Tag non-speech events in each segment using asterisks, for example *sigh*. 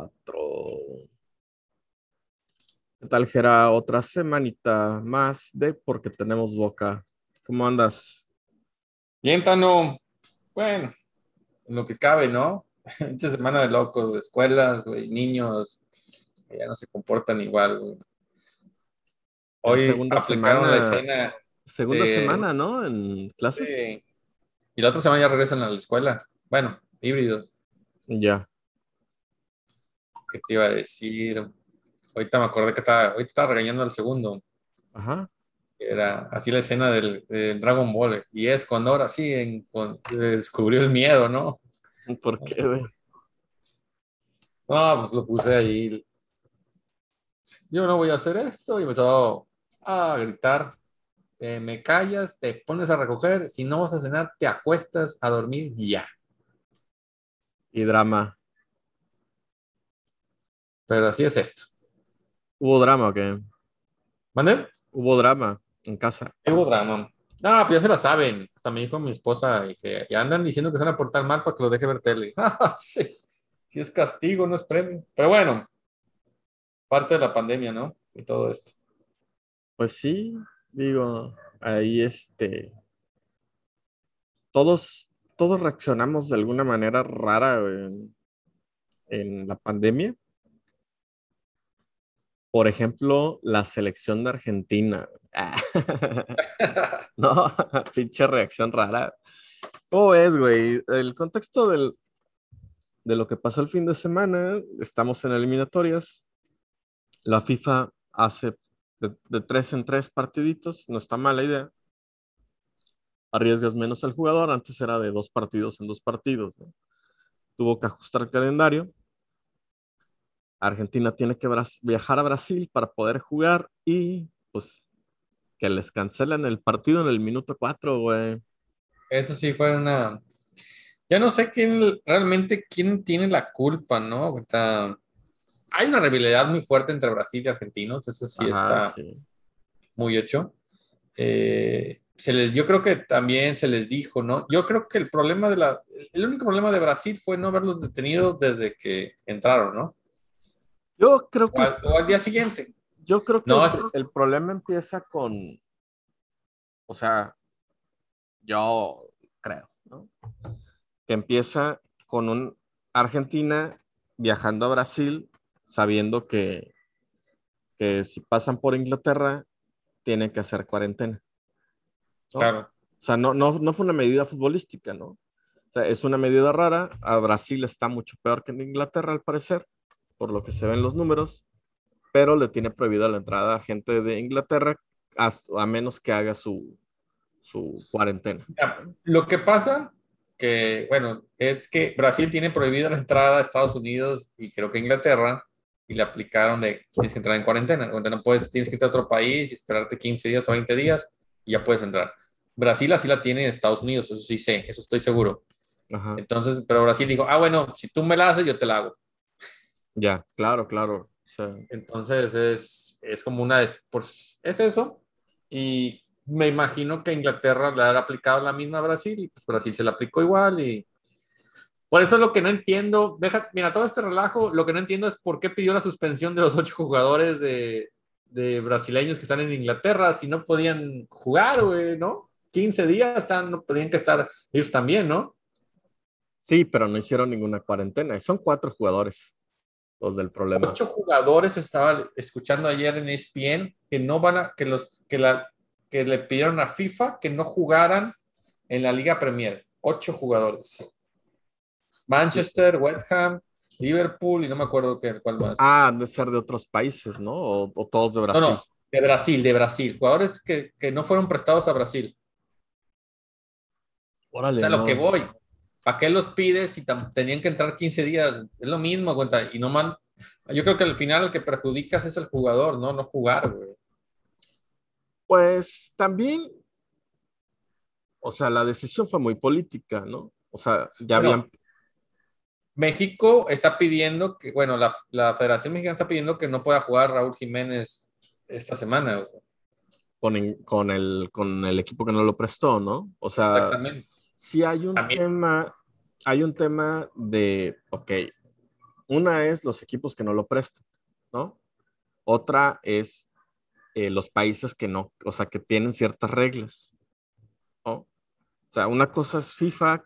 4. ¿Qué tal, Gera? Otra semanita más de Porque Tenemos Boca. ¿Cómo andas? Bien, Tano. Bueno, en lo que cabe, ¿no? *laughs* Esta semana de locos, de escuelas, güey, niños, ya no se comportan igual, güey. Hoy segunda aplicaron semana- la escena. Segunda de- semana, ¿no? En clases. sí. Y la otra semana ya regresan a la escuela. Bueno, híbrido. Ya. ¿Qué te iba a decir? Ahorita me acordé que estaba, ahorita estaba regañando al segundo. Ajá. Era así la escena del, del Dragon Ball. Y es cuando ahora sí en- con- descubrió el miedo, ¿no? ¿Por qué, güey? No, pues lo puse ahí. Yo no voy a hacer esto. Y me estaba a gritar. eh, me callas, te pones a recoger. Si no vas a cenar, te acuestas a dormir ya. Y drama. Pero así es esto. ¿Hubo drama o qué? ¿Mande? Hubo drama en casa. Hubo drama. No, pues ya se la saben. Hasta me dijo mi esposa y que ya andan diciendo que se van a portar mal para que lo deje ver tele. *laughs* Ah, sí. Sí es castigo, no es premio. Pero bueno, parte de la pandemia, ¿no? Y todo esto. Pues sí, digo, ahí este. Todos, todos reaccionamos de alguna manera rara en, en la pandemia. Por ejemplo, la selección de Argentina. *laughs* No, *laughs* pinche reacción rara. ¿Cómo es, güey? El contexto del, de lo que pasó el fin de semana, estamos en eliminatorias. La FIFA hace de, de tres en tres partiditos, no está mala idea. Arriesgas menos al jugador, antes era de dos partidos en dos partidos. Tuvo que ajustar el calendario. Argentina tiene que viajar a Brasil para poder jugar y pues que les cancelan el partido en el minuto 4, güey. Eso sí fue una. Ya no sé quién realmente quién tiene la culpa, ¿no? O sea, hay una rivalidad muy fuerte entre Brasil y argentinos, eso sí Ajá, está sí. muy hecho. Eh, se les, yo creo que también se les dijo, ¿no? Yo creo que el problema de la, el único problema de Brasil fue no haberlos detenido desde que entraron, ¿no? Yo creo O que, al, o al día siguiente. yo creo que No, el problema empieza con, o sea, yo creo, ¿no? Que empieza con un Argentina viajando a Brasil sabiendo que, que si pasan por Inglaterra tienen que hacer cuarentena. ¿no? Claro. O sea, no, no, no fue una medida futbolística, ¿no? O sea, es una medida rara. A Brasil está mucho peor que en Inglaterra, al parecer, por lo que se ven los números, pero le tiene prohibida la entrada a gente de Inglaterra a, a menos que haga su, su cuarentena. Lo que pasa que, bueno, es que Brasil tiene prohibida la entrada a Estados Unidos y creo que Inglaterra y le aplicaron de tienes que entrar en cuarentena. Cuando no puedes, tienes que irte a otro país y esperarte 15 días o 20 días y ya puedes entrar. Brasil así la tiene en Estados Unidos, eso sí sé, eso estoy seguro. Ajá. Entonces, pero Brasil dijo, ah, bueno, si tú me la haces, yo te la hago. Ya, claro, claro. Entonces es, es como una, es, pues, es eso. Y me imagino que Inglaterra le ha aplicado la misma a Brasil y pues Brasil se la aplicó igual y por eso lo que no entiendo, deja, mira, todo este relajo, lo que no entiendo es por qué pidió la suspensión de los ocho jugadores de, de brasileños que están en Inglaterra si no podían jugar, güey, ¿no? 15 días están, no podían que estar ellos también, ¿no? sí, pero no hicieron ninguna cuarentena. Son cuatro jugadores los del problema. Ocho jugadores estaba escuchando ayer en ESPN que no van a, que los, que la, que le pidieron a FIFA que no jugaran en la Liga Premier. Ocho jugadores. Manchester, West Ham, Liverpool y no me acuerdo qué, cuál más. Ah, han de ser de otros países, ¿no? O, o todos de no, Brasil. no, de Brasil, de Brasil. Jugadores que, que no fueron prestados a Brasil. Órale, O sea, no. lo que voy. ¿Para qué los pides si tenían que entrar 15 días? Es lo mismo, cuenta. Y no man... Yo creo que al final el que perjudicas es el jugador, ¿no? No jugar, güey. Pues también, o sea, la decisión fue muy política, ¿no? O sea, ya Bueno, habían, México está pidiendo que, bueno, la, la Federación Mexicana está pidiendo que no pueda jugar Raúl Jiménez esta semana. güey. con, en- con el, con el equipo que no lo prestó, ¿no? O sea, Exactamente. Sí hay un También. tema, hay un tema de, ok, una es los equipos que no lo prestan, ¿no? Otra es eh, los países que no, o sea, que tienen ciertas reglas, ¿no? O sea, una cosa es FIFA,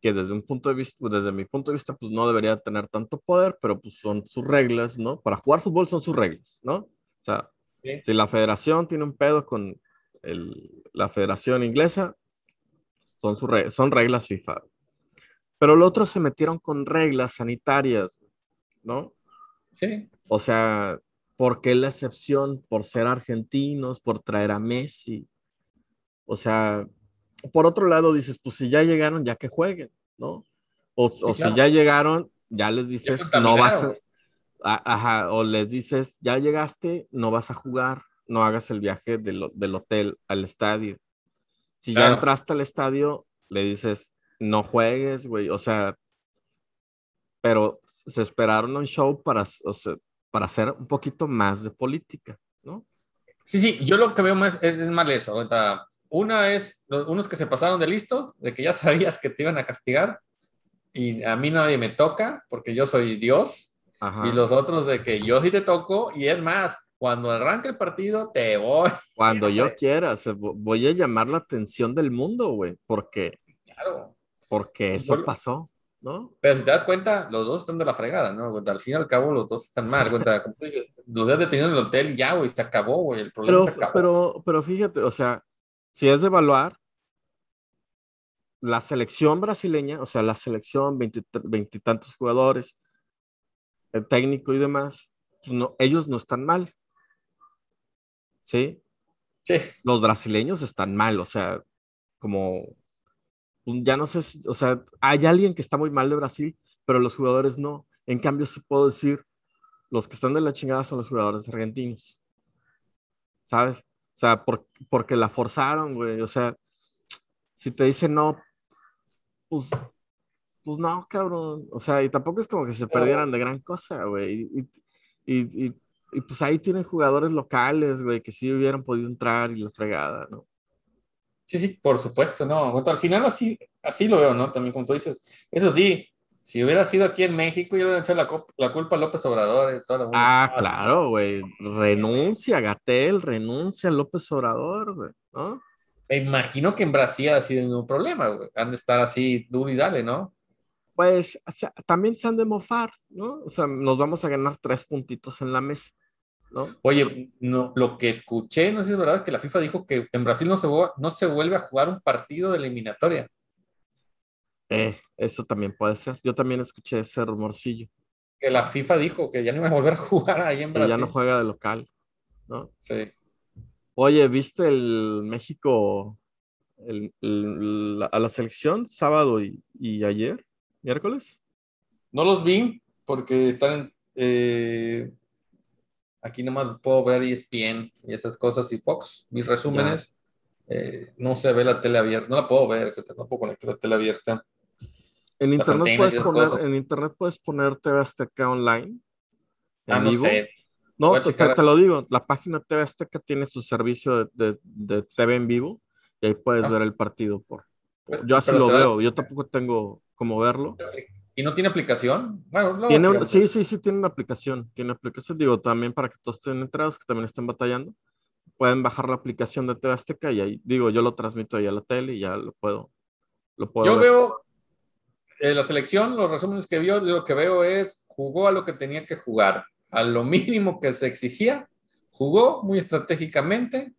que desde un punto de vista, desde mi punto de vista, pues no debería tener tanto poder, pero pues son sus reglas, ¿no? Para jugar fútbol son sus reglas, ¿no? O sea, si la federación tiene un pedo con el, la federación inglesa, son, sus son reglas FIFA. Pero los otros se metieron con reglas sanitarias, ¿no? Sí. O sea, ¿por qué la excepción? Por ser argentinos, por traer a Messi. O sea, por otro lado dices, pues si ya llegaron, ya que jueguen, ¿no? O, si ya llegaron, ya les dices, no vas a... Ajá, o les dices, ya llegaste, no vas a jugar, no hagas el viaje del, del hotel al estadio. Si ya entraste al estadio, le dices, no juegues, güey. O sea, pero se esperaron un show para, para hacer un poquito más de política, ¿no? Sí, sí, yo lo que veo más es, es mal eso. una es unos que se pasaron de listo, de que ya *laughs* sabías que te iban a castigar y a mí nadie me toca porque yo soy Dios. Y los otros de que yo sí te toco y es más, cuando arranque el partido te voy. Cuando yo *laughs* quiera, voy a llamar la atención del mundo, güey, porque claro. Porque eso pasó, ¿no? Pero si te das cuenta, los dos están de la fregada, ¿no? Al fin y al cabo, los dos están mal. Cuenta, *laughs* los días detenidos en el hotel y ya, güey, se acabó, güey. El problema pero, se acabó. Pero, pero fíjate, o sea, si es de evaluar, la selección brasileña, o sea, la selección, veintitantos jugadores, el técnico y demás, pues no, ellos no están mal. ¿Sí? Sí. Los brasileños están mal, o sea, como ya no sé, o sea, hay alguien que está muy mal de Brasil, pero los jugadores no. En cambio, sí puedo decir, los que están de la chingada son los jugadores argentinos. ¿Sabes? O sea, porque la forzaron, güey. O sea, si te dicen no, pues, pues no, cabrón. O sea, y tampoco es como que se perdieran de gran cosa, güey. Y, y, pues ahí tienen jugadores locales, güey, que sí hubieran podido entrar y la fregada, ¿no? Sí, sí, por supuesto, no. Al final así, así lo veo, ¿no? También como tú dices. Eso sí, si hubiera sido aquí en México, yo hubiera echado la, la, culpa a López Obrador. Y toda ah, claro, güey. Renuncia, Gatel, renuncia a López Obrador, güey, ¿no? Me imagino que en Brasil ha sido un problema, güey. Han de estar así duro y dale, ¿no? Pues o sea, también se han de mofar, ¿no? O sea, nos vamos a ganar tres puntitos en la mesa. Oye, no, lo que escuché, no sé si es verdad, que la FIFA dijo que en Brasil no se, no se vuelve a jugar un partido de eliminatoria. Eh, eso también puede ser. Yo también escuché ese rumorcillo. Que la FIFA dijo que ya no iba a volver a jugar ahí en Brasil. Que ya no juega de local, ¿no? Sí. Oye, ¿viste el México a la selección sábado y, ayer, miércoles? No los vi porque están eh, Aquí nomás puedo ver ESPN y esas cosas y Fox, mis resúmenes. Eh, no se ve la tele abierta, no la puedo ver, no puedo conectar la tele abierta. En internet, puedes poner, en internet puedes TV Azteca online. Ah, no sé. No, te, te, lo digo, la página TV Azteca tiene su servicio de, de, TV en vivo y ahí puedes ah, ver el partido por. yo así lo veo, yo tampoco tengo cómo verlo. ¿Y no tiene aplicación? Bueno, ¿Tiene sí, sí, sí, tiene una aplicación. Tiene aplicación, digo, también para que todos estén entrados, que también estén batallando. Pueden bajar la aplicación de TV Azteca y ahí, digo, yo lo transmito ahí a la tele y ya lo puedo. Lo puedo yo veo eh, la selección, los resúmenes que vio, lo que veo es jugó a lo que tenía que jugar, a lo mínimo que se exigía, jugó muy estratégicamente,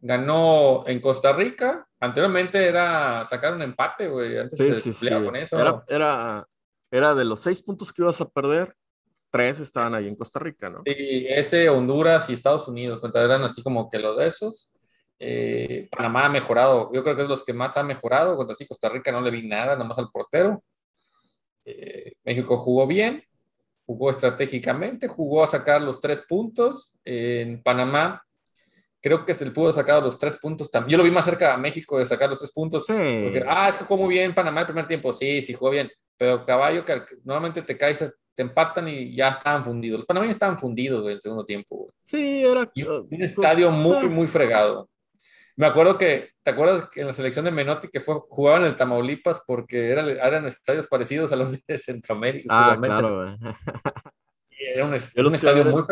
ganó en Costa Rica. Anteriormente era sacar un empate, güey. Antes se sí, con eso. Era, era, era de los seis puntos que ibas a perder, tres estaban ahí en Costa Rica, ¿no? Sí, ese Honduras y Estados Unidos, eran así como que los de esos. Eh, Panamá ha mejorado, yo creo que es los que más ha mejorado, contra sí Costa Rica no le vi nada, nomás al portero. Eh, México jugó bien, jugó estratégicamente, jugó a sacar los tres puntos. en Panamá creo que se le pudo sacar los tres puntos también. Yo lo vi más cerca a México de sacar los tres puntos. Porque, ah, esto jugó muy bien Panamá el primer tiempo. Sí, sí, jugó bien pero caballo que normalmente te caes, te empatan y ya estaban fundidos. Los panameños estaban fundidos en el segundo tiempo. Sí, era un estadio muy, muy fregado. Me acuerdo que, ¿te acuerdas que en la selección de Menotti que fue, jugaban en el Tamaulipas porque eran, eran estadios parecidos a los de Centroamérica? Ah, claro, güey. Era un, estadio muy...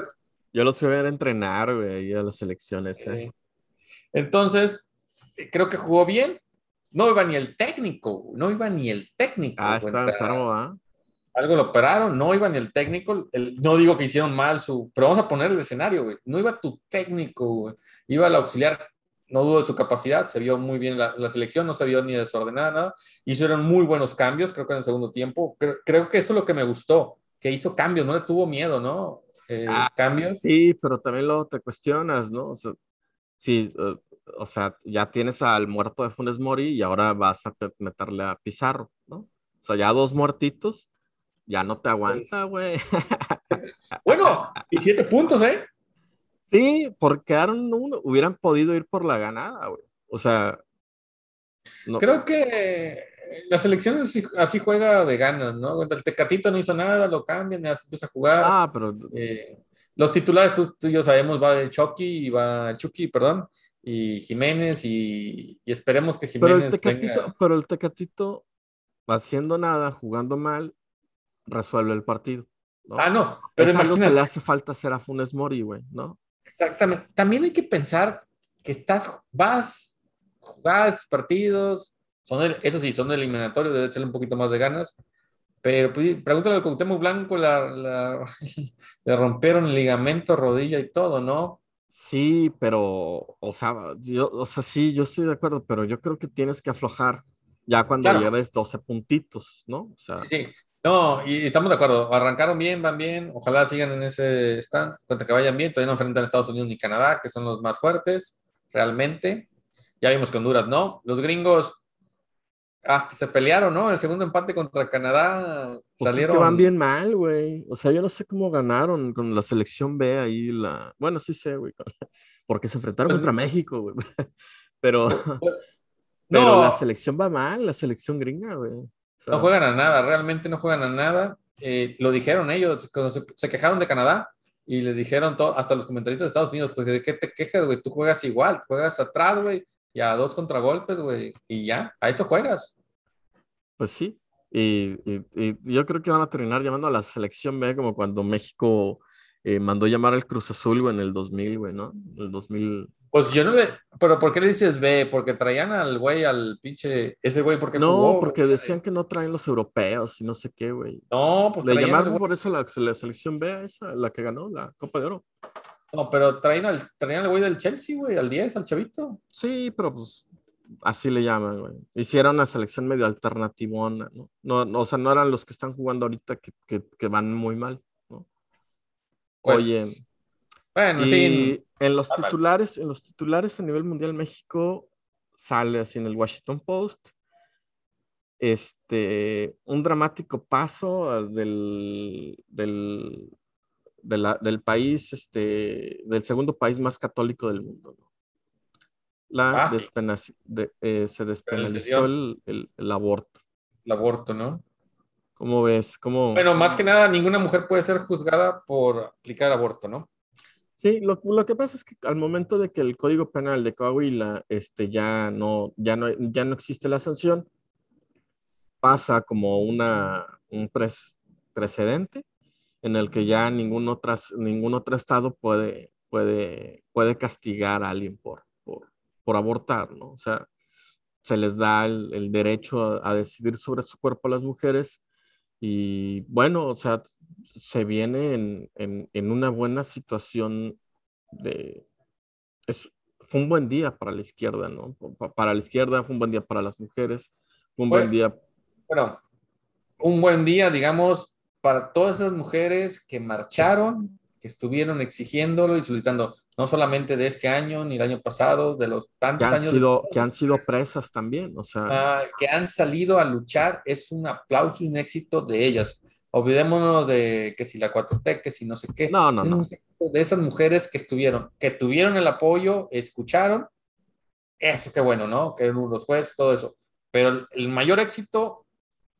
Yo los fui a ver entrenar, güey, a las selecciones. ¿eh? Entonces, creo que jugó bien. No iba ni el técnico, no iba ni el técnico. Ah, está enfermo, ¿ah? Algo lo operaron, no iba ni el técnico. no digo que hicieron mal su. Pero vamos a poner el escenario, güey. No iba tu técnico, güey. Iba el auxiliar no dudo de su capacidad, se vio muy bien la, la, selección, no se vio ni desordenada, nada. Hicieron muy buenos cambios, creo que en el segundo tiempo. Creo, creo que eso es lo que me gustó, que hizo cambios, no le tuvo miedo, ¿no? Eh, ah, cambios. Sí, pero también luego te cuestionas, ¿no? O sea, sí, uh, o sea, ya tienes al muerto de Funes Mori y ahora vas a meterle a Pizarro, ¿no? O sea, ya dos muertitos, ya no te aguanta, güey. *laughs* bueno, y siete puntos, ¿eh? Sí, porque quedaron uno, hubieran podido ir por la ganada, güey. O sea. Creo que la selección así, juega de ganas, ¿no? El Tecatito no hizo nada, lo cambian, empieza a jugar. Ah, pero. Eh, los titulares, tú, y yo sabemos, va de Chucky y va Chucky, perdón, y Jiménez, y, esperemos que Jiménez. Pero el Tecatito, pero el Tecatito, haciendo nada, jugando mal, resuelve el partido. Ah, no. Pero es algo que le hace falta hacer a Funes Mori, güey, ¿no? Exactamente. También hay que pensar que estás, vas, jugar partidos, son eso sí, son eliminatorios, debe echarle un poquito más de ganas. Pero pues, pregúntale al Cuauhtémoc Blanco, la, *laughs* le rompieron el ligamento, rodilla y todo, ¿no? Sí, pero, o sea, yo, o sea, sí, yo estoy de acuerdo, pero yo creo que tienes que aflojar ya cuando lleves 12 puntitos, ¿no? O sea, sí, no, y estamos de acuerdo. Arrancaron bien, van bien. Ojalá sigan en ese stand. Cuenta que vayan bien. Todavía no enfrentan a Estados Unidos ni Canadá, que son los más fuertes, realmente. Ya vimos que Honduras no. Los gringos hasta se pelearon, ¿no? El segundo empate contra Canadá pues salieron. Es que van bien mal, güey. O sea, yo no sé cómo ganaron con la selección B ahí. la Bueno, sí sé, güey. Porque se enfrentaron contra México, güey. *laughs* Pero. Pero *laughs* la selección va mal, la selección gringa, güey. No juegan a nada, realmente no juegan a nada. Eh, lo dijeron ellos, cuando se, quejaron de Canadá y le dijeron todo, hasta los comentarios de Estados Unidos, pues de qué te quejas, güey, tú juegas igual, juegas atrás, güey, y a dos contragolpes, güey, y ya, a eso juegas. Pues sí, y, yo creo que van a terminar llamando a la selección B como cuando México eh, mandó llamar al Cruz Azul, güey, en el 2000, güey, ¿no? El 2000, pues yo no le. ¿Pero por qué le dices B? Porque traían al güey, al pinche. Ese güey, porque No, porque decían que no traen los europeos y no sé qué, güey. No, pues. Le llamaron por eso la, la, selección B, esa, la que ganó la Copa de Oro. No, pero traían al, traían al güey del Chelsea, güey, al 10, al chavito. Sí, pero pues. Así le llaman, güey. Hicieron una selección medio alternativona, ¿no? ¿no? O sea, no eran los que están jugando ahorita que, que, que van muy mal, ¿no? Pues, Oye. Bueno, en fin en los ah, titulares, en los titulares a nivel mundial México sale así en el Washington Post. Este, un dramático paso del, del, del país, este, del segundo país más católico del mundo. La ah, eh, se despenalizó el, el, aborto. El aborto, ¿no? ¿Cómo ves? ¿Cómo... Bueno, más que nada, ninguna mujer puede ser juzgada por aplicar aborto, ¿no? Sí, lo, lo, que pasa es que al momento de que el Código Penal de Coahuila este, ya, no, ya, no, ya no existe la sanción, pasa como una, un precedente en el que ya ningún, otras, ningún otro estado puede, puede, puede castigar a alguien por, por, abortar, ¿no? O sea, se les da el, el derecho a, a, decidir sobre su cuerpo a las mujeres y bueno, o sea, se viene en, en, una buena situación de... Es, fue un buen día para la izquierda, ¿no? Para la izquierda, fue un buen día para las mujeres, fue un buen día... Bueno, un buen día, digamos, para todas esas mujeres que marcharon, que estuvieron exigiéndolo y solicitando, no solamente de este año ni del año pasado, de los tantos que años. Sido, que han sido presas también, o sea. Ah, que han salido a luchar, es un aplauso y un éxito de ellas. Olvidémonos de que si la 4T, que si no sé qué. No, no, no. De esas mujeres que estuvieron, que tuvieron el apoyo, escucharon. Eso qué bueno, ¿no? Que los jueces, todo eso. Pero el mayor éxito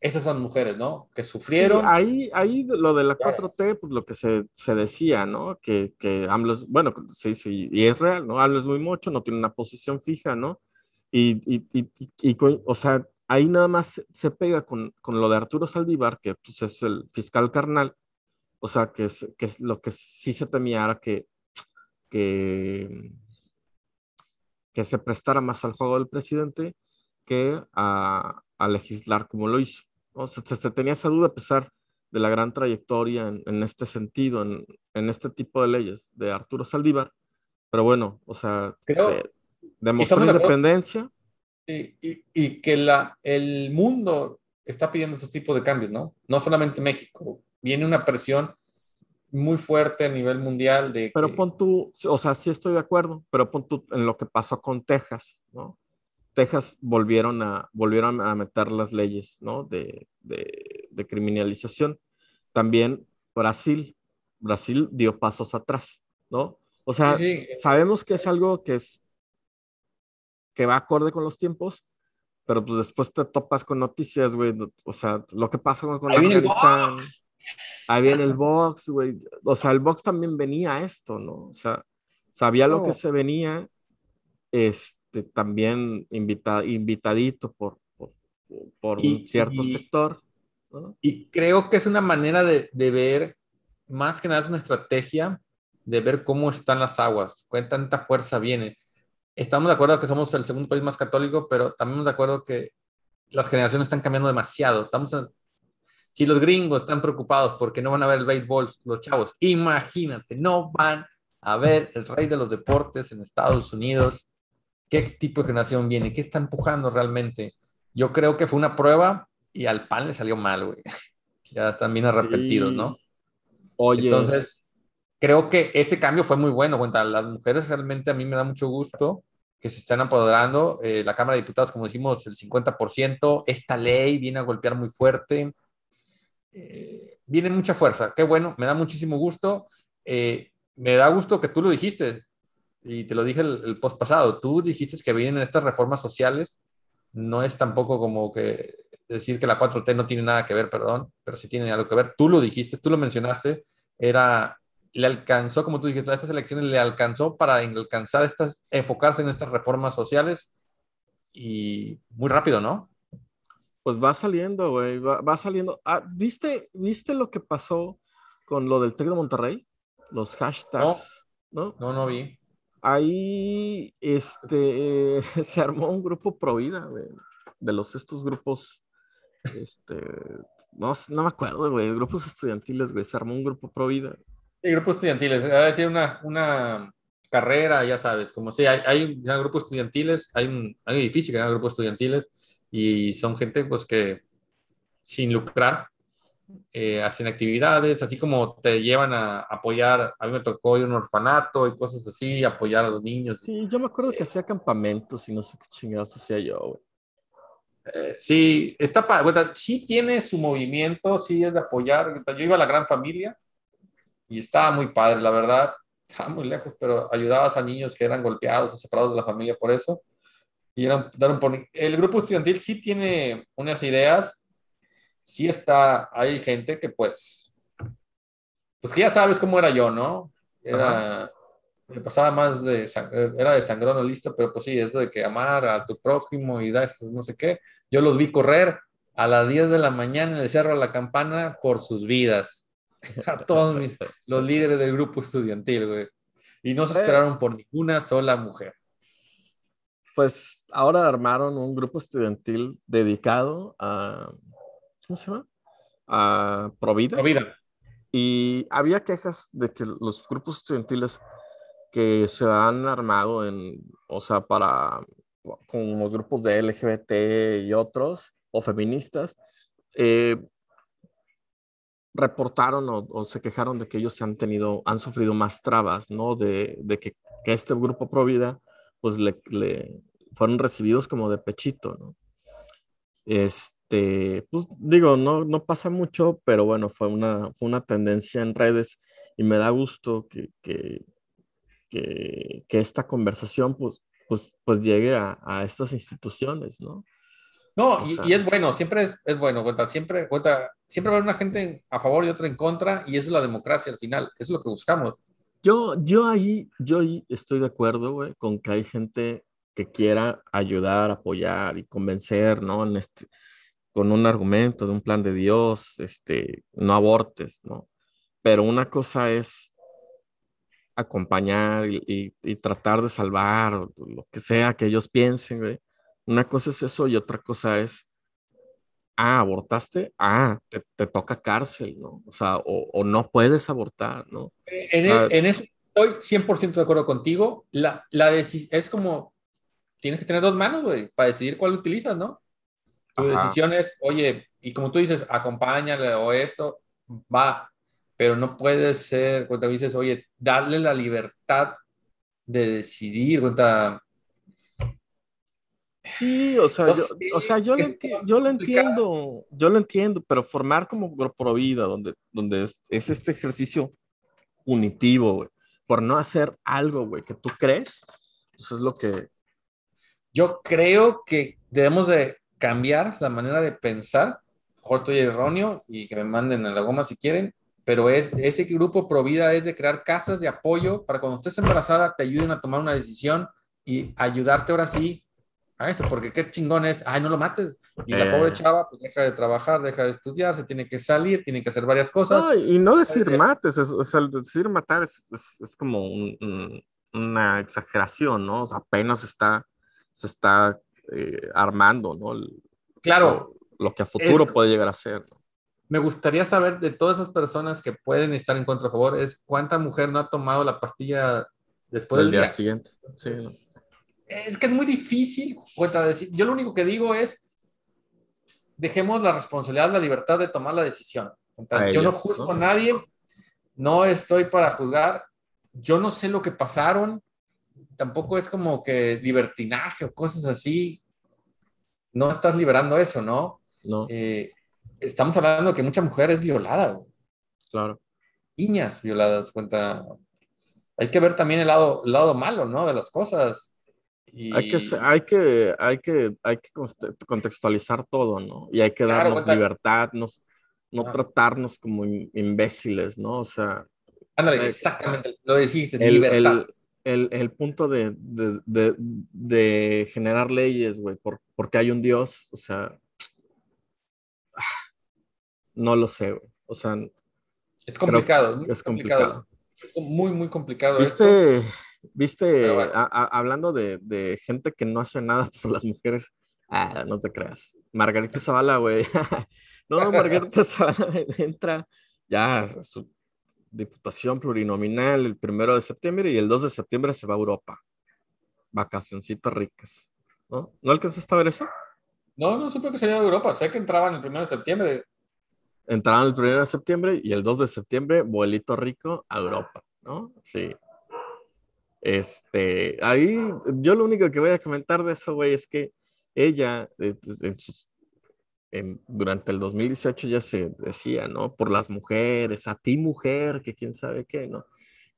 esas son mujeres, ¿no? Que sufrieron. ahí, ahí lo de la 4T, pues lo que se, se decía, ¿no? Que, que AMLO es, bueno, sí, sí, y es real, ¿no? AMLO es muy mucho, no tiene una posición fija, ¿no? Y, y, y, y o sea, ahí nada más se pega con, con, lo de Arturo Saldívar, que pues, es el fiscal carnal, o sea, que es, que es lo que sí se temía era que, que, que se prestara más al juego del presidente que a, a legislar como lo hizo. O sea, se, tenía esa duda a pesar de la gran trayectoria en, en este sentido, en, en, este tipo de leyes de Arturo Saldívar. Pero bueno, o sea, Creo, demostró independencia. Y, y, y, que la, el mundo está pidiendo este tipo de cambios, ¿no? No solamente México. Viene una presión muy fuerte a nivel mundial de... Pero pon tú, o sea, sí estoy de acuerdo, pero pon tú en lo que pasó con Texas, ¿no? Texas volvieron a, volvieron a meter las leyes ¿no? de, de, de, criminalización. También Brasil, Brasil dio pasos atrás, ¿no? O sea, sí, sí. sabemos que es algo que es que va acorde con los tiempos, pero pues después te topas con noticias, güey, o sea, lo que pasa con, con ahí Afganistán, ahí viene el box, güey, o sea, el box también venía a esto, ¿no? O sea, sabía lo que se venía, este, también invita, invitadito por, por, por y, un cierto y, sector. ¿no? Y creo que es una manera de, de, ver, más que nada es una estrategia de ver cómo están las aguas, qué tanta fuerza viene. Estamos de acuerdo que somos el segundo país más católico, pero también de acuerdo que las generaciones están cambiando demasiado. Estamos en, si los gringos están preocupados porque no van a ver el béisbol, los chavos, imagínate, no van a ver el rey de los deportes en Estados Unidos qué tipo de generación viene, qué está empujando realmente. Yo creo que fue una prueba y al PAN le salió mal, güey. *laughs* Ya están bien arrepentidos, sí. ¿no? Oye. Entonces, creo que este cambio fue muy bueno. Cuenta, las mujeres realmente a mí me da mucho gusto que se están apoderando. Eh, la Cámara de Diputados, como dijimos, el 50%. Esta ley viene a golpear muy fuerte. Eh, viene mucha fuerza. Qué bueno, me da muchísimo gusto. Eh, me da gusto que tú lo dijiste y te lo dije el, el post pasado, tú dijiste que vienen estas reformas sociales, no es tampoco como que decir que la 4T no tiene nada que ver, perdón, pero sí tiene algo que ver. Tú lo dijiste, tú lo mencionaste, era, le alcanzó, como tú dijiste, a estas elecciones le alcanzó para alcanzar estas, enfocarse en estas reformas sociales y muy rápido, ¿no? Pues va saliendo, güey, va, va, saliendo. Ah, ¿viste, ¿Viste lo que pasó con lo del TEC de Monterrey? Los hashtags, ¿no? No, no, no vi ahí este, *laughs* se armó un grupo pro vida, güey, de los estos grupos, este, no, me acuerdo, güey, grupos estudiantiles, güey, se armó un grupo pro vida. Sí, grupos estudiantiles, es decir, una, una carrera, ya sabes, como si hay, hay grupos estudiantiles, hay un, hay un edificio que hay grupos estudiantiles y son gente pues que sin lucrar eh, hacen actividades, así como te llevan a apoyar, a mí me tocó ir a un orfanato y cosas así, apoyar a los niños. Sí, yo me acuerdo que hacía campamentos y no sé qué chingados hacía yo, eh, sí, está para, sí tiene su movimiento, sí es de apoyar. Yo iba a la gran familia y estaba muy padre, la verdad, estaba muy lejos, pero ayudabas a niños que eran golpeados o separados de la familia por eso. Y eran, el grupo estudiantil sí tiene unas ideas, sí está, hay gente que pues, pues que ya sabes cómo era yo, ¿no? Era, me pasaba más de, era de sangrón o listo, pero pues sí, eso de que amar a tu prójimo y dar no sé qué, yo los vi correr a las 10 de la mañana en el Cerro de la Campana por sus vidas. *laughs* A todos mis, los líderes del grupo estudiantil, güey. Y no se esperaron por ninguna sola mujer. Pues ahora armaron un grupo estudiantil dedicado a, ¿cómo se llama? A Provida. Provida. Y había quejas de que los grupos estudiantiles que se han armado en, o sea, para, con los grupos de LGBT y otros, o feministas, eh, reportaron o, o, se quejaron de que ellos se han tenido, han sufrido más trabas, ¿no? De, de que, que, este grupo Provida, pues le, le, fueron recibidos como de pechito, ¿no? Este, este, pues digo, no, no pasa mucho, pero bueno, fue una, fue una tendencia en redes y me da gusto que, que, que, que esta conversación pues, pues, pues llegue a, a, estas instituciones, ¿no? No, y, es bueno, siempre es, es bueno, cuenta, siempre, cuenta, siempre va a haber una gente a favor y otra en contra, y eso es la democracia al final, eso es lo que buscamos. Yo, yo ahí, yo ahí estoy de acuerdo, güey, con que hay gente que quiera ayudar, apoyar y convencer, ¿no? En este, con un argumento de un plan de Dios, este, no abortes, ¿no? Pero una cosa es acompañar y, y, tratar de salvar o lo que sea que ellos piensen, güey. Una cosa es eso y otra cosa es, ah, abortaste, ah, te, te toca cárcel, ¿no? O sea, o, o no puedes abortar, ¿no? En, e, en eso estoy 100% de acuerdo contigo. La, la es como, tienes que tener dos manos, güey, para decidir cuál utilizas, ¿no? Tu decisión es, oye, y como tú dices, acompáñale o esto, va, pero no puede ser, cuando dices, oye, darle la libertad de decidir, cuenta. Sí, o sea, yo, o sea, yo, lo, yo lo entiendo, yo lo entiendo, pero formar como grupo vida, donde, donde es, este ejercicio punitivo, güey, por no hacer algo, güey, que tú crees, eso es lo que... Yo creo que debemos de cambiar la manera de pensar, mejor estoy erróneo y que me manden a la goma si quieren, pero es, ese grupo Provida es de crear casas de apoyo para cuando estés embarazada te ayuden a tomar una decisión y ayudarte ahora sí a eso, porque qué chingón es, ay, no lo mates. Y la pobre eh. chava pues deja de trabajar, deja de estudiar, se tiene que salir, tiene que hacer varias cosas. y no decir mates, es, decir matar es, es, como una exageración, ¿no? O sea, apenas está, se está eh, armando, ¿no? claro. Lo, que a futuro puede llegar a ser, ¿no? me gustaría saber de todas esas personas que pueden estar en contra a favor, es cuánta mujer no ha tomado la pastilla después del, día, siguiente. Es que es muy difícil. Decir. Yo lo único que digo es, dejemos la responsabilidad, la libertad de tomar la decisión. yo no juzgo a nadie, no estoy para juzgar, yo no sé lo que pasaron, tampoco es como que libertinaje o cosas así. No estás liberando eso, ¿no? No. Eh, estamos hablando de que mucha mujer es violada. Claro. Niñas violadas, cuenta. Hay que ver también el lado, el lado malo, ¿no? De las cosas. Hay, que, hay, que, hay, que, hay que contextualizar todo, ¿no? Y hay que darnos libertad, no tratarnos como imbéciles, ¿no? O sea. Ándale, exactamente, lo dijiste, el, libertad. El, el, punto de, de, de, de generar leyes, güey, por, porque hay un Dios, o sea, *sighs* no lo sé, güey. O sea, es complicado. Es complicado. Es muy, muy complicado. Viste, viste, hablando de, gente que no hace nada por las mujeres, ah, no te creas. Margarita Zavala, güey. *laughs* no, Margarita *laughs* Zavala entra ya su diputación plurinominal el primero de septiembre y el 2 de septiembre se va a Europa. Vacacioncitas ricas. ¿No? ¿No alcanzaste a ver eso? No, no supe que salía de Europa. Sé que entraban el primero de septiembre entraron el 1 de septiembre y el 2 de septiembre, vuelito rico a Europa, ¿no? Sí. Este, ahí yo lo único que voy a comentar de eso, güey, es que ella, eh, en durante el 2018 ya se decía, ¿no? Por las mujeres, a ti mujer, que quién sabe qué, ¿no?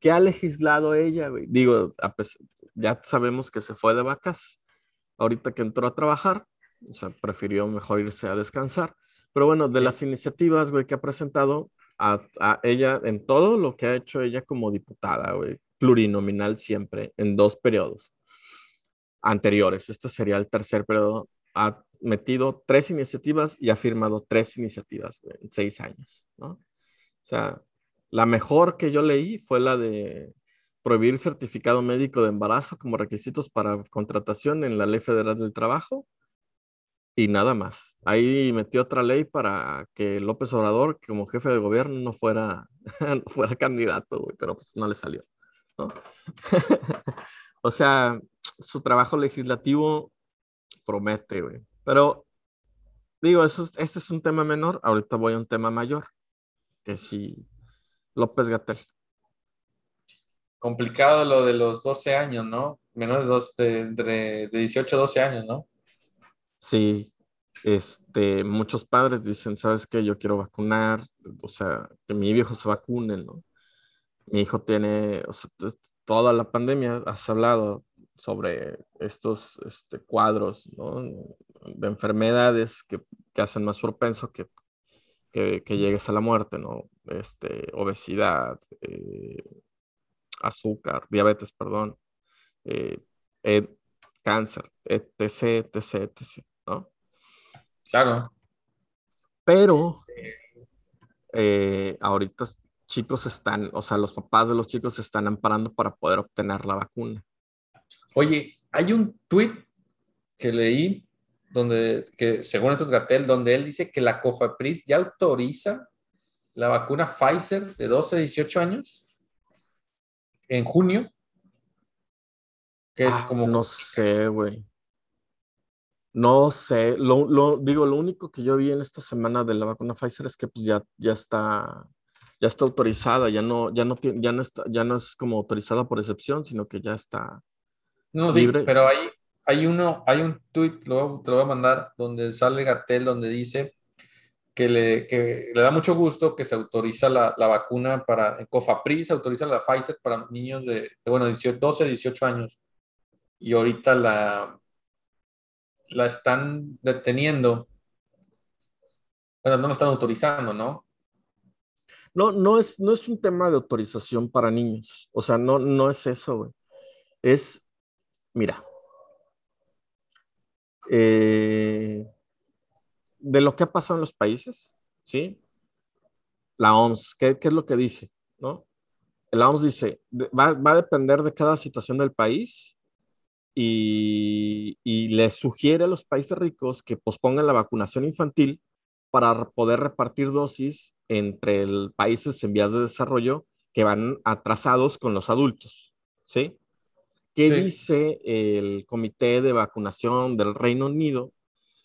¿Qué ha legislado ella, güey? Digo, ya sabemos que se fue de vacas, ahorita que entró a trabajar, o sea, prefirió mejor irse a descansar pero bueno, de las iniciativas, güey, que ha presentado a, ella en todo lo que ha hecho ella como diputada, güey, plurinominal siempre, en dos periodos anteriores. Este sería el tercer periodo. Ha metido tres iniciativas y ha firmado tres iniciativas en seis años, ¿no? O sea, la mejor que yo leí fue la de prohibir certificado médico de embarazo como requisitos para contratación en la Ley Federal del Trabajo y nada más. Ahí metió otra ley para que López Obrador, como jefe de gobierno, no fuera, *laughs* fuera candidato, pero pues no le salió. ¿no? *laughs* o sea, su trabajo legislativo promete, güey. Pero digo, eso, este es un tema menor. Ahorita voy a un tema mayor, que sí, López Gatel. Complicado lo de los 12 años, ¿no? Menores de, de, de 18 a 12 años, ¿no? Sí, este, muchos padres dicen, ¿sabes qué? Yo quiero vacunar, o sea, que mi viejo se vacune, ¿no? Mi hijo tiene, o sea, toda la pandemia has hablado sobre estos este, cuadros, ¿no? De enfermedades que, que hacen más propenso que, que, que, llegues a la muerte, ¿no? Este, obesidad, eh, azúcar, diabetes, perdón, eh, cáncer, etc, etc, etc, ¿no? Claro. Pero eh, ahorita chicos están, o sea, los papás de los chicos se están amparando para poder obtener la vacuna. Oye, hay un tweet que leí donde, que según estos Gatel, donde él dice que la COFAPRIS ya autoriza la vacuna Pfizer de 12 a 18 años en junio. Que es ah, como. No sé, güey. No sé. Lo, lo, digo, lo único que yo vi en esta semana de la vacuna Pfizer es que pues ya, ya está ya está autorizada, ya no, ya no, ya no, está, ya no es como autorizada por excepción, sino que ya está no, libre. Sí, pero hay, hay uno, hay un tweet, lo, te lo voy a mandar, donde sale Gatel, donde dice que le, que le da mucho gusto que se autoriza la, la vacuna para, Cofapris se autoriza la Pfizer para niños de, de bueno, 18, 12, 18 años. Y ahorita la, la están deteniendo. Bueno, no lo están autorizando, ¿no? No, no es, no es un tema de autorización para niños. O sea, no, no es eso, güey. Es, mira, eh, de lo que ha pasado en los países, ¿sí? La OMS, ¿qué, es lo que dice? ¿No? La OMS dice, va, a depender de cada situación del país y, y le sugiere a los países ricos que pospongan la vacunación infantil para poder repartir dosis entre el países en vías de desarrollo que van atrasados con los adultos, ¿sí? ¿Qué dice el Comité de Vacunación del Reino Unido?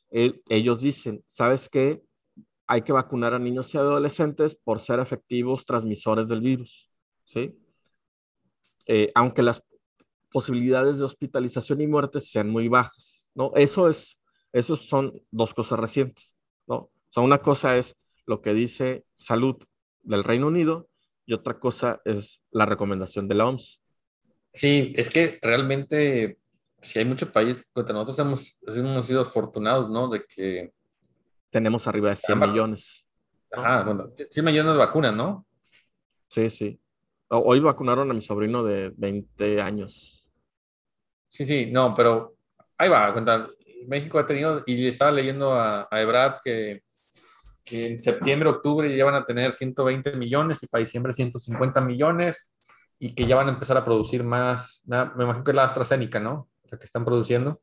ellos dicen, ¿sabes qué? Hay que vacunar a niños y adolescentes por ser efectivos transmisores del virus, ¿sí? Eh, aunque las posibilidades de hospitalización y muerte sean muy bajas, ¿no? Eso es, esos son dos cosas recientes, ¿no? O sea, una cosa es lo que dice salud del Reino Unido y otra cosa es la recomendación de la OMS. Sí, es que realmente, si hay muchos países, nosotros hemos, hemos sido afortunados, ¿no? De que... Tenemos arriba de 100 millones. Ajá, bueno, 100 millones de vacunas, ¿no? Sí, sí. Hoy vacunaron a mi sobrino de 20 años. Sí, sí, no, pero ahí va, cuenta. México ha tenido, y estaba leyendo a, a Ebrad que que en septiembre, octubre ya van a tener 120 millones y para diciembre 150 millones y que ya van a empezar a producir más, me imagino que es la AstraZeneca, ¿no? La que están produciendo.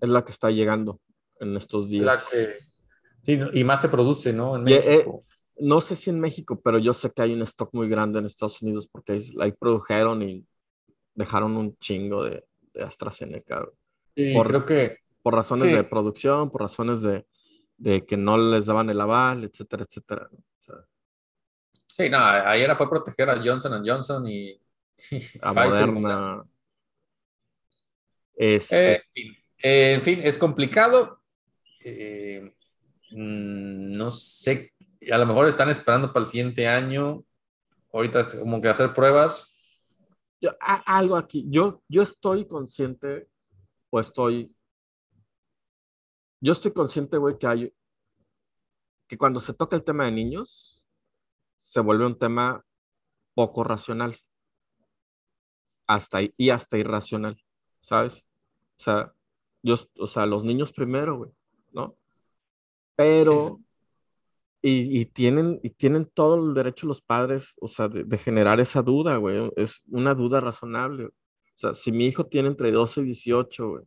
Es la que está llegando en estos días. sí, y más se produce, ¿no? En eh, no sé si en México, pero yo sé que hay un stock muy grande en Estados Unidos porque ahí, produjeron y dejaron un chingo de, AstraZeneca. Y creo que... Por razones de producción, por razones de, de que no les daban el aval, etcétera, etcétera. sí, no, ahí era fue proteger a Johnson Johnson y, *laughs* a Moderna. Este... Eh, eh, en fin, es complicado. Eh, mm, no sé, a lo mejor están esperando para el siguiente año. Ahorita como que hacer pruebas. Yo, algo aquí, yo, yo estoy consciente o estoy yo estoy consciente, güey, que hay, que cuando se toca el tema de niños, se vuelve un tema poco racional. Hasta, y hasta irracional, ¿sabes? O sea, yo, o sea, los niños primero, güey, ¿no? Pero, Y, tienen, y tienen todo el derecho los padres, o sea, de, de, generar esa duda, güey. Es una duda razonable. O sea, si mi hijo tiene entre 12 y 18, güey,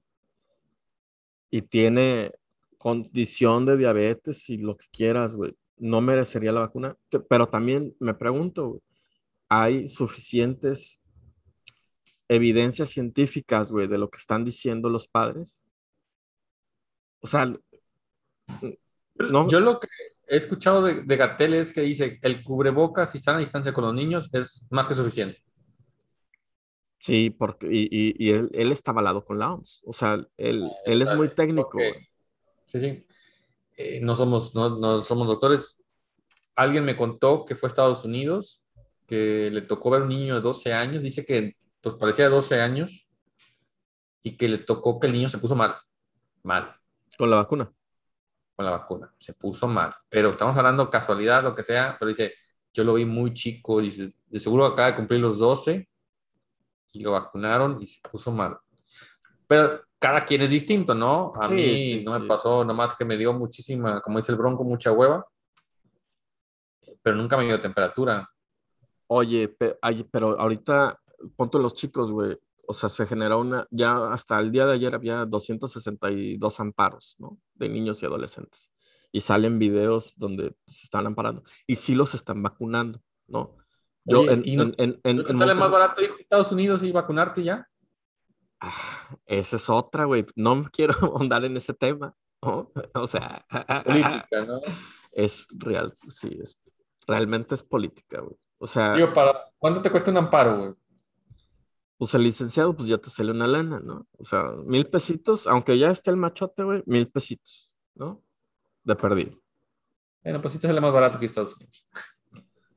y tiene condición de diabetes y lo que quieras, güey, no merecería la vacuna. Pero también me pregunto, ¿hay suficientes evidencias científicas, güey, de lo que están diciendo los padres? O sea, no. Yo lo que he escuchado de, de Gatel es que dice el cubrebocas y sana distancia con los niños es más que suficiente. Sí, porque y, y, él, él, está avalado con la OMS. O sea, él, ah, él es muy técnico. Sí, sí. Eh, no, somos, no, somos doctores. Alguien me contó que fue a Estados Unidos, que le tocó ver un niño de 12 años, dice que pues parecía de 12 años y que le tocó que el niño se puso mal, mal. Con la vacuna. Con la vacuna. Se puso mal. Pero estamos hablando casualidad, lo que sea, pero dice, yo lo vi muy chico, dice, de seguro acaba de cumplir los 12 y lo vacunaron y se puso mal. Pero cada quien es distinto, ¿no? A mí no me pasó, nomás que me dio muchísima, como dice el bronco, mucha hueva, pero nunca me dio temperatura. Oye, pero ahorita, ponte los chicos, güey, o sea, se generó una, ya hasta el día de ayer había 262 amparos, ¿no? De niños y adolescentes. Y salen videos donde se están amparando. Y sí los están vacunando, ¿no? Yo en, en, en, sale más barato ir a Estados Unidos y vacunarte ya? Ah, esa es otra, güey. No *laughs* quiero ahondar en ese tema, ¿no? *laughs* O sea, política, ¿no? Es real, sí, es, realmente es política, güey. O sea. para, ¿cuánto te cuesta un amparo, güey? Pues el licenciado, pues ya te sale una lana, ¿no? O sea, mil pesitos, aunque ya esté el machote, güey, mil pesitos, ¿no? De perdido. Bueno, pues sí te sale más barato que Estados Unidos.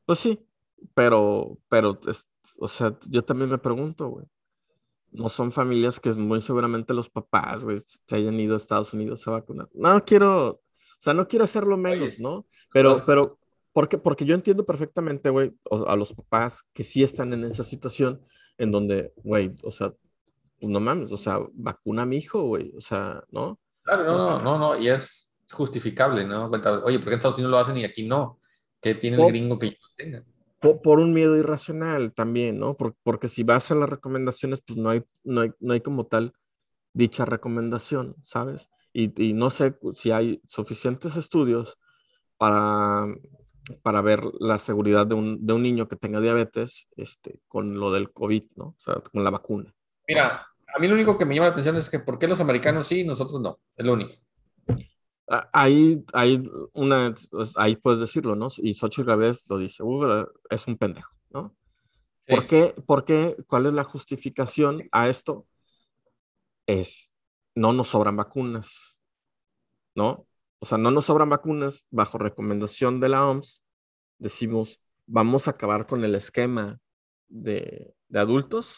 Pues sí, pero, pero, o sea, yo también me pregunto, güey. No son familias que muy seguramente los papás, güey, se hayan ido a Estados Unidos a vacunar. No quiero, o sea, no quiero hacerlo menos, ¿no? Pero, pero, porque, porque yo entiendo perfectamente, güey, a los papás que sí están en esa situación en donde, güey, o sea, pues no mames, o sea, vacuna a mi hijo, güey, o sea, ¿no? Claro, no, no, no, no, y es justificable, ¿no? Oye, ¿por qué en Estados Unidos lo hacen y aquí no? ¿Qué tiene el gringo que yo no tenga? Por, un miedo irracional también, ¿no? porque si vas a las recomendaciones, pues no hay, no hay, no hay como tal dicha recomendación, ¿sabes? Y, y, no sé si hay suficientes estudios para, para ver la seguridad de un, de un, niño que tenga diabetes este, con lo del COVID, ¿no? O sea, con la vacuna. Mira, a mí lo único que me llama la atención es que ¿por qué los americanos sí y nosotros no? Es lo único. Ah, ahí, hay una, pues, ahí puedes decirlo, ¿no? Y Xochitl Gávez lo dice, es un pendejo, ¿no? ¿Por, qué, ¿Por qué? ¿Cuál es la justificación a esto? Es, no nos sobran vacunas, ¿no? O sea, no nos sobran vacunas, bajo recomendación de la OMS, decimos, vamos a acabar con el esquema de, de adultos,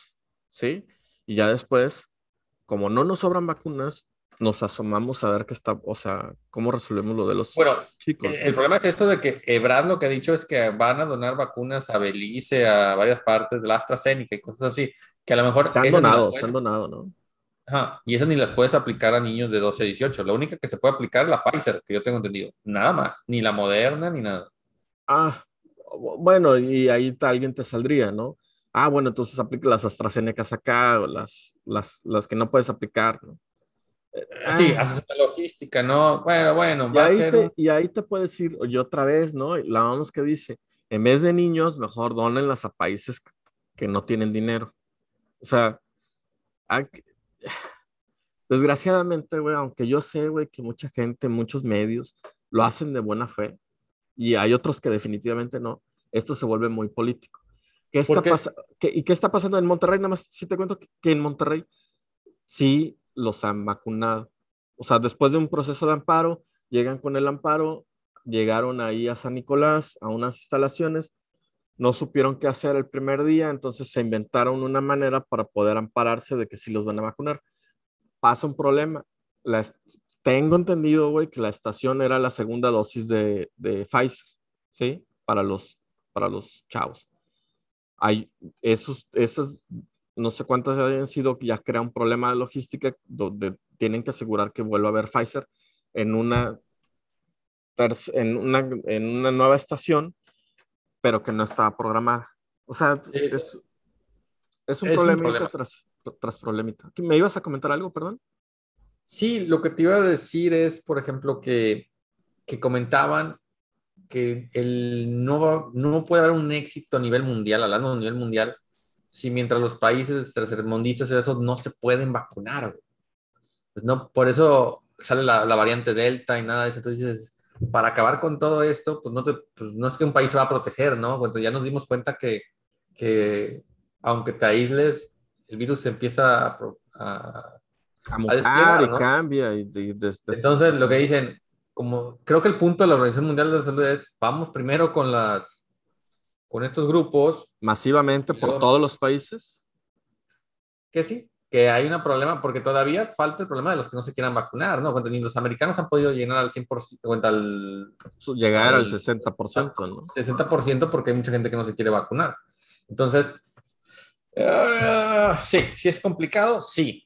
¿sí? Y ya después, como no nos sobran vacunas, nos asomamos a ver qué está, o sea, cómo resolvemos lo de los bueno, chicos. El problema es esto de que Ebrad lo que ha dicho es que van a donar vacunas a Belice, a varias partes de la AstraZeneca y cosas así, que a lo mejor... Se han donado, se han donado, ¿no? Ajá, y esas ni las puedes aplicar a niños de 12 a 18. La única que se puede aplicar es la Pfizer, que yo tengo entendido. Nada más, ni la Moderna, ni nada. Ah, bueno, y ahí alguien te saldría, ¿no? Ah, bueno, entonces aplica las AstraZeneca acá, o las, las, las que no puedes aplicar, ¿no? Sí, ah. haces una logística, ¿no? Bueno, bueno, y ahí, te, y ahí te puedes ir, oye, otra vez, ¿no? La vamos que dice, en vez de niños, mejor donenlas a países que no tienen dinero. O sea, desgraciadamente, güey, aunque yo sé, güey, que mucha gente, muchos medios lo hacen de buena fe, y hay otros que definitivamente no, esto se vuelve muy político. ¿Qué está pasando? ¿Y qué está pasando en Monterrey? Nada más, si te cuento que en Monterrey sí los han vacunado. O sea, después de un proceso de amparo, llegan con el amparo, llegaron ahí a San Nicolás, a unas instalaciones, no supieron qué hacer el primer día, entonces se inventaron una manera para poder ampararse de que sí los van a vacunar. Pasa un problema. tengo entendido, güey, que la estación era la segunda dosis de, de Pfizer, ¿sí? Para los, para los chavos. Hay esos, esos no sé cuántas hayan sido, ya crea un problema de logística donde tienen que asegurar que vuelva a haber Pfizer en una, en una, en una nueva estación, pero que no estaba programada. O sea, es, es, un, problemita tras, tras problemita. ¿Me ibas a comentar algo, perdón? Sí, lo que te iba a decir es, por ejemplo, que, que comentaban que el no, no puede haber un éxito a nivel mundial, hablando a nivel mundial, si mientras los países tercermundistas y eso no se pueden vacunar. Pues no, por eso sale la, la, variante Delta y nada de eso. Entonces dices, para acabar con todo esto, pues no, te, pues no es que un país se va a proteger, ¿no? Cuando ya nos dimos cuenta que, que aunque te aísles, el virus se empieza a, a, a, y cambia. Y, Entonces, lo que dicen, como creo que el punto de la Organización Mundial de la Salud es, vamos primero con las con estos grupos. Masivamente por todos los países. Que sí, que hay un problema, porque todavía falta el problema de los que no se quieran vacunar, ¿no? Cuando los americanos han podido llenar al 100%, al, llegar al, 60%, ¿no? 60% porque hay mucha gente que no se quiere vacunar. Entonces, uh, sí, sí es complicado, sí.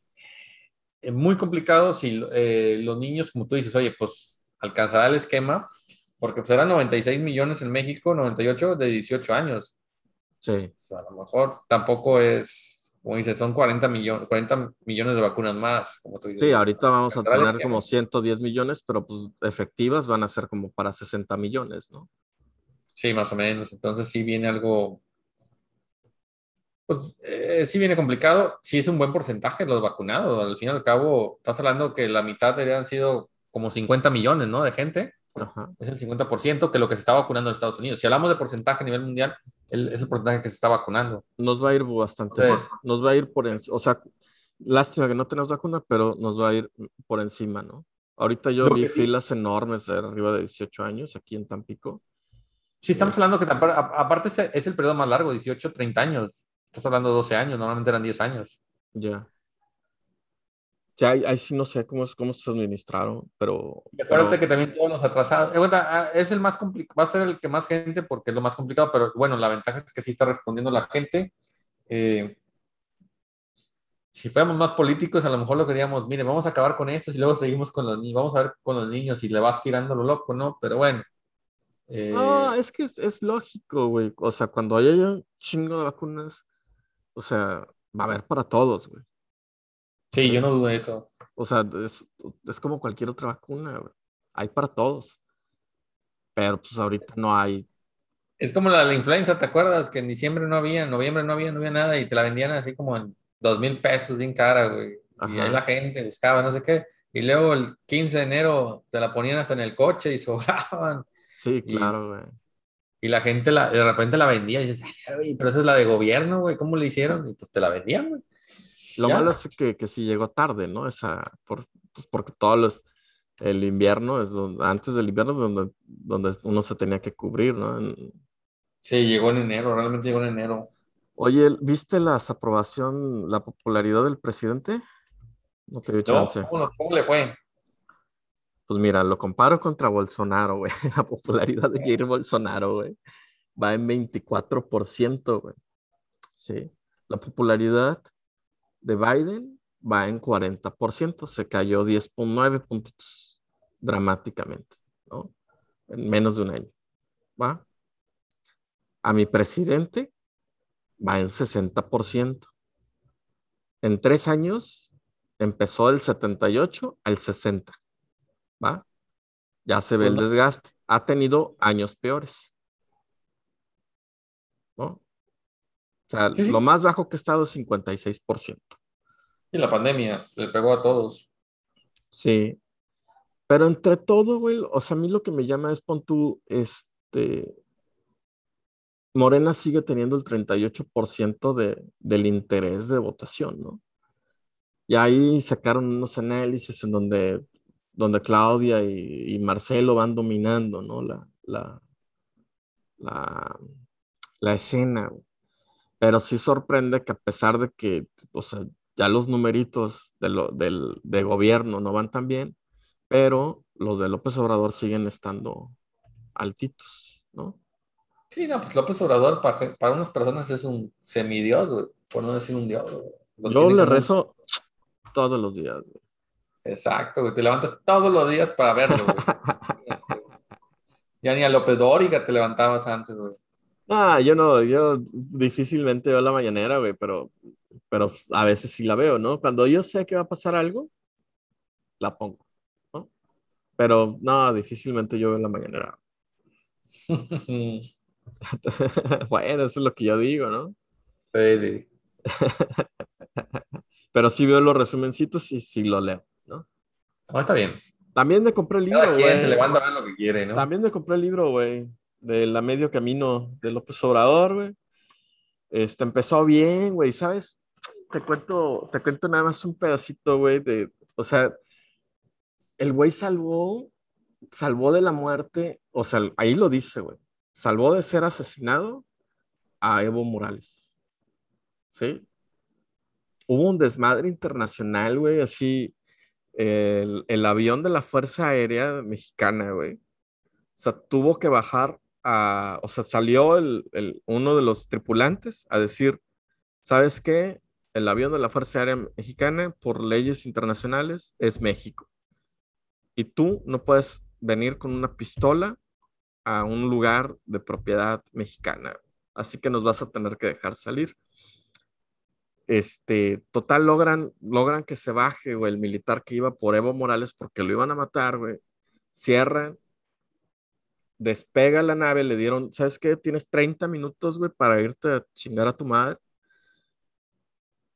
Es muy complicado si eh, los niños, como tú dices, oye, pues alcanzará el esquema, porque pues eran 96 millones en México, 98 de 18 años. Sí. a lo mejor tampoco es como dices, son 40, millones 40 millones de vacunas más, como tú dices. Sí, ahorita vamos a tener como 110 millones, pero pues efectivas van a ser como para 60 millones, ¿no? Sí, más o menos. Entonces sí viene algo, pues eh, sí viene complicado. Sí es un buen porcentaje los vacunados. Al fin y al cabo, estás hablando que la mitad deberían sido como 50 millones, ¿no? De gente. Es el 50% que lo que se está vacunando en Estados Unidos. Si hablamos de porcentaje a nivel mundial, es el porcentaje que se está vacunando. Nos va a ir bastante Nos va a ir por encima. O sea, lástima que no tenemos vacuna, pero nos va a ir por encima, ¿no? Ahorita yo vi filas enormes de arriba de 18 años aquí en Tampico. Sí, estamos hablando que aparte es el periodo más largo, 18, 30 años. Estás hablando de 12 años, normalmente eran 10 años. Ya. Ya, ahí, sí no sé cómo, cómo se administraron, pero... acuérdate que también todos los atrasados, eh, ah, es el más complicado, va a ser el que más gente porque es lo más complicado, pero bueno, la ventaja es que sí está respondiendo la gente. Eh, si fuéramos más políticos, a lo mejor lo queríamos, mire, vamos a acabar con esto y luego seguimos con los niños, vamos a ver con los niños y le vas tirando lo loco, ¿no? Pero bueno. Eh... No, es que es, es lógico, güey. O sea, cuando haya un chingo de vacunas, o sea, va a haber para todos, güey. Sí, yo no dudo eso. O sea, es, como cualquier otra vacuna, Hay para todos. Pero pues ahorita no hay. Es como la, la influenza, ¿te acuerdas? Que en diciembre no había, en noviembre no había, no había nada y te la vendían así como en dos mil pesos, bien cara, güey. Y ahí la gente buscaba, no sé qué. Y luego el 15 de enero te la ponían hasta en el coche y *laughs* sobraban. Sí, claro, güey. Y, la gente la, de repente la vendía y dices, pero esa es la de gobierno, güey, ¿cómo le hicieron? Y pues te la vendían, güey. Lo malo es que, que sí llegó tarde, ¿no? Esa, por, pues porque todo los, el invierno es donde, antes del invierno es donde, donde uno se tenía que cubrir, ¿no? Sí, llegó en enero, realmente llegó en enero. Oye, ¿viste la aprobación, la popularidad del presidente? No te dio chance. ¿cómo, ¿Cómo le fue? Pues mira, lo comparo contra Bolsonaro, güey. *laughs* La popularidad de Jair Bolsonaro, güey. Va en 24%, güey. Sí. La popularidad de Biden va en 40%, se cayó 10.9 puntos dramáticamente, ¿no? En menos de un año, ¿va? A mi presidente va en 60%. En tres años empezó del 78 al 60, ¿va? Ya se ve el desgaste. Ha tenido años peores. ¿No? Lo más bajo que ha estado es 56%. Y la pandemia le pegó a todos. Sí. Pero entre todo, güey, o sea, a mí lo que me llama es, pon tú, este, Morena sigue teniendo el 38% de, del interés de votación, ¿no? Y ahí sacaron unos análisis en donde, donde Claudia y, Marcelo van dominando, ¿no? La, la, la, la escena. Pero sí sorprende que a pesar de que, o sea, ya los numeritos de, lo, del, de gobierno no van tan bien, pero los de López Obrador siguen estando altitos, ¿no? Sí, no, pues López Obrador para, para unas personas es un semidios, por no decir un dios. Yo le rezo todos los días, güey. Exacto, güey. Te levantas todos los días para verlo, güey. *laughs* ya ni a López Dóriga te levantabas antes, güey. Ah, yo no, yo difícilmente veo la mañanera, güey, pero, pero a veces sí la veo, ¿no? Cuando yo sé que va a pasar algo, la pongo, ¿no? Pero no, difícilmente yo veo la mañanera. *laughs* *laughs* bueno, eso es lo que yo digo, ¿no? Sí. *laughs* pero sí veo los resumencitos y sí lo leo, ¿no? Ah, está bien. También me compré el libro, güey. se levanta a ver lo que quiere, ¿no? También me compré el libro, güey de la medio camino de López Obrador, güey. Este, empezó bien, güey, ¿sabes? Te cuento, te cuento nada más un pedacito, güey, de, o sea, el güey salvó, salvó de la muerte, o sea, ahí lo dice, güey, salvó de ser asesinado a Evo Morales, ¿sí? hubo un desmadre internacional, güey, así, el, el avión de la Fuerza Aérea Mexicana, güey. O sea, tuvo que bajar o sea, salió uno de los tripulantes a decir, ¿sabes qué? El avión de la Fuerza Aérea Mexicana, por leyes internacionales, es México. Y tú no puedes venir con una pistola a un lugar de propiedad mexicana. Así que nos vas a tener que dejar salir. Este, total, logran, logran que se baje, güey, el militar que iba por Evo Morales porque lo iban a matar, güey. Cierran, despega la nave, le dieron, ¿sabes qué? Tienes 30 minutos, güey, para irte a chingar a tu madre.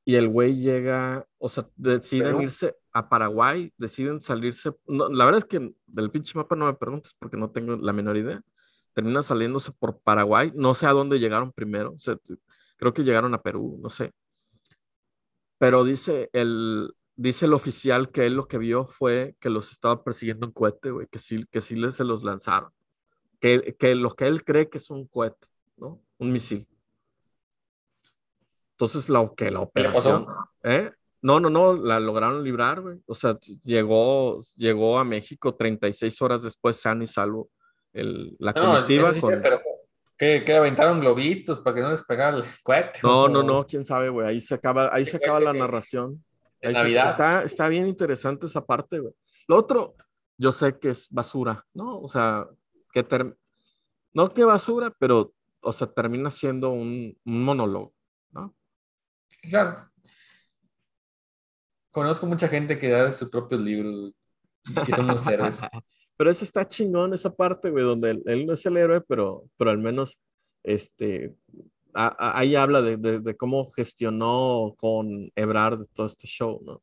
Y el güey llega, o sea, deciden irse a Paraguay, deciden salirse. la verdad es que del pinche mapa no me preguntes porque no tengo la menor idea. Terminan saliéndose por Paraguay, no sé a dónde llegaron primero, o sea, creo que llegaron a Perú, no sé. Pero dice el, dice el oficial que él lo que vio fue que los estaba persiguiendo un cohete, güey, que sí, que sí se los lanzaron. Que, que lo que él cree que es un cohete, ¿no? Un misil. Entonces, lo que la operación. ¿eh? No, no, no, la lograron librar, güey. O sea, llegó, llegó a México 36 horas después, sano y salvo. El, la comitiva con... pero que, que, aventaron globitos para que no les pegara el cohete. No, no, no, quién sabe, güey. Ahí se acaba, ahí se acaba la narración. Navidad. está, está bien interesante esa parte, güey. Lo otro, yo sé que es basura, ¿no? O sea, que no que basura, pero, o sea, termina siendo un, un monólogo, ¿no? Claro. Conozco mucha gente que da sus propios libros y son los héroes. *laughs* pero eso está chingón, esa parte, güey, donde él, no es el héroe, pero, pero al menos este, ahí habla de, de, cómo gestionó con Ebrard todo este show, ¿no?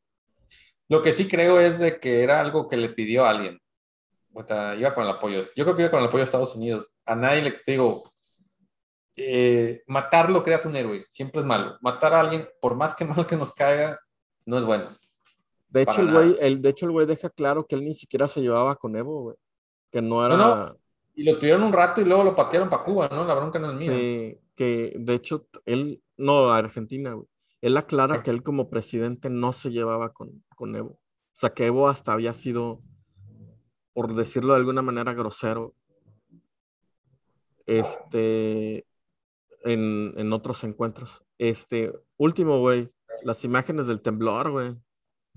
Lo que sí creo es de que era algo que le pidió a alguien. Iba con el apoyo. Yo creo que iba con el apoyo de Estados Unidos. A nadie le digo, eh, matarlo creas un héroe. Siempre es malo. Matar a alguien, por más que *laughs* mal que nos caiga, no es bueno. De hecho, el güey, el, de hecho, el güey deja claro que él ni siquiera se llevaba con Evo, güey. Que no era. Y lo tuvieron un rato y luego lo patearon para Cuba, ¿no? La bronca no es mía. Sí, que de hecho, él, no, Argentina, güey. Él aclara que él como presidente no se llevaba con, con Evo. O sea, que Evo hasta había sido, por decirlo de alguna manera, grosero. Este, en, en otros encuentros. Este, último, güey, las imágenes del temblor, güey.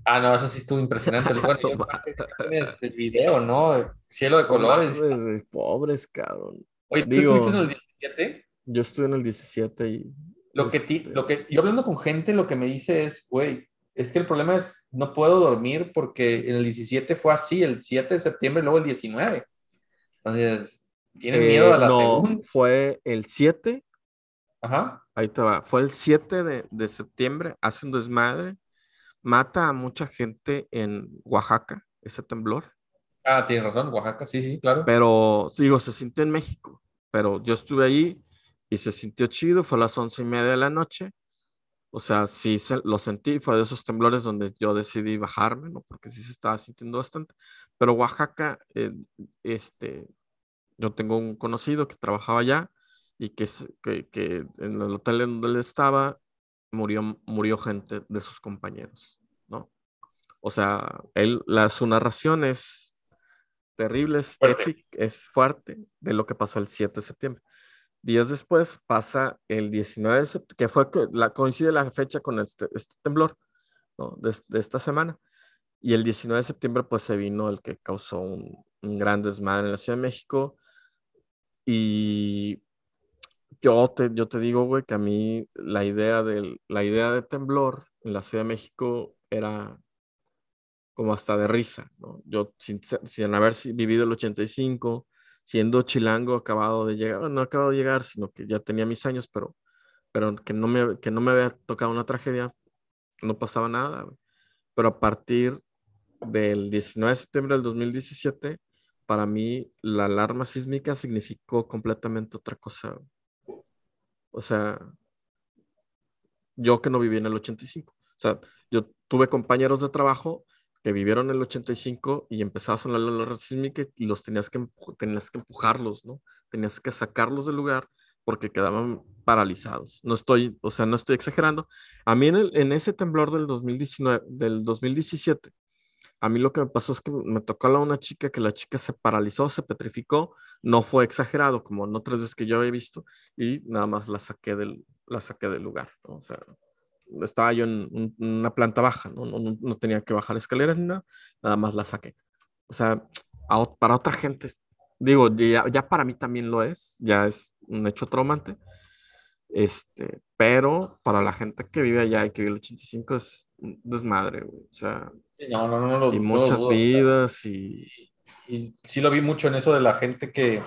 Ah, no, eso sí estuvo impresionante. *laughs* el video, ¿no? Cielo de colores. pobres, cabrón. Oye, ¿tú estuviste en el 17? Yo estuve en el 17 y... Lo que, ti, este lo que yo hablando con gente, lo que me dice es, güey, es que el problema es, no puedo dormir porque el 17 fue así, el 7 de septiembre, luego el 19. Entonces, ¿tienen miedo a la eh, no, Fue el 7 Ajá. Ahí te va. Fue el 7 de, septiembre, hace un desmadre, mata a mucha gente en Oaxaca, ese temblor. Ah, tienes razón, Oaxaca, sí, sí, claro. Pero, digo, se sintió en México, pero yo estuve ahí y se sintió chido, fue a las once y media de la noche. O sea, sí se, lo sentí, fue de esos temblores donde yo decidí bajarme, ¿no? Porque sí se estaba sintiendo bastante. Pero Oaxaca, eh, este, yo tengo un conocido que trabajaba allá y que, que, que en el hotel en donde él estaba murió, murió gente de sus compañeros, ¿no? O sea, él, la, su narración es terrible, es fuerte. es fuerte de lo que pasó el 7 de septiembre. Días después pasa el 19 de septiembre, que fue coincide la fecha con este, este temblor de, esta semana. Y el 19 de septiembre, pues se vino el que causó un, un gran desmadre en la Ciudad de México. Y yo te, yo te digo, güey, que a mí la idea, del, la idea de temblor en la Ciudad de México era como hasta de risa, ¿no? Yo sin, sin haber vivido el 85, siendo chilango, acabado de llegar, no acabado de llegar, sino que ya tenía mis años, pero, pero que, no me, que no me había tocado una tragedia, no pasaba nada. Pero a partir del 19 de septiembre del 2017, para mí la alarma sísmica significó completamente otra cosa. O sea, yo que no viví en el 85. O sea, yo tuve compañeros de trabajo que vivieron el 85 y empezaba a sonar la alarma sísmica y los tenías que, tenías que empujarlos, ¿no? Tenías que sacarlos del lugar porque quedaban paralizados. No estoy, o sea, no estoy exagerando. A mí en, el, en ese temblor del 2019, del 2017, a mí lo que me pasó es que me tocó a una chica que la chica se paralizó, se petrificó, no fue exagerado como en otras veces que yo había visto y nada más la saqué del, la saqué del lugar. O sea, estaba yo en, una planta baja, ¿no? No, no, tenía que bajar escaleras ni nada, nada más la saqué. O sea, para otra gente, digo, ya, ya, para mí también lo es, ya es un hecho traumante, este, pero para la gente que vive allá y que vive el 85 es desmadre, güey. O sea, no, no, no, no y muchas vidas y... y... sí lo vi mucho en eso de la gente que,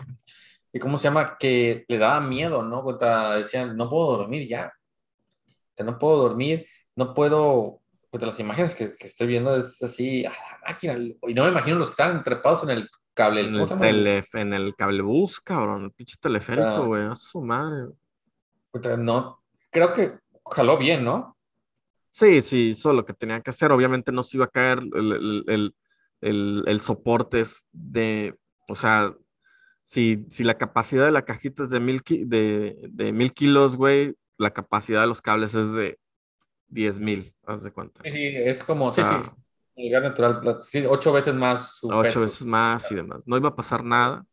que ¿cómo se llama? Que le daba miedo, ¿no? decían, no puedo dormir ya. No puedo dormir, no puedo... Pues las imágenes que, que, estoy viendo es así, a la máquina. Y no me imagino los que están trepados en el cable. En el, tele, en el cabrón, el pinche teleférico, güey, a su madre. No, creo que jaló bien, ¿no? Sí, sí, hizo lo que tenía que hacer. Obviamente no se iba a caer el, el, el, el soporte de, o sea, si, si, la capacidad de la cajita es de mil, de, de mil kilos, güey, la capacidad de los cables es de diez mil, haz de cuenta. Sí, es como, sí, sí, el gas natural, sí, ocho veces más. Su ocho veces más y demás. No iba a pasar nada,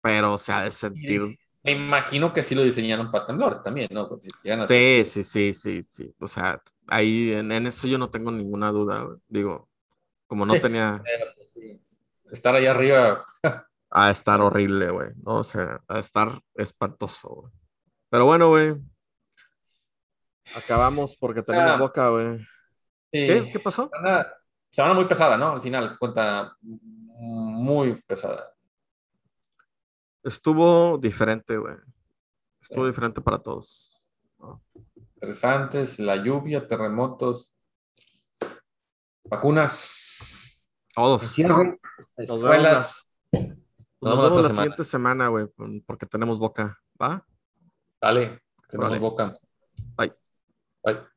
pero o sea, de sentir me imagino que sí lo diseñaron para temblores también, ¿no? sí, sí, sí, sí, sí. O sea, ahí en, eso yo no tengo ninguna duda. Digo, como no tenía. Pues estar allá arriba. *laughs* a estar horrible, güey. ¿no? O sea, a estar espantoso, güey. Pero bueno, güey. Acabamos porque tenemos ah. boca, güey. ¿Qué? ¿Qué pasó? Semana, muy pesada, ¿no? Al final, cuenta muy pesada. Estuvo diferente, güey. Estuvo diferente para todos. Interesantes, la lluvia, terremotos, vacunas. Todos. escuelas. Nos vemos la, siguiente semana, güey, porque tenemos boca. ¿Va? Dale, tenemos boca. like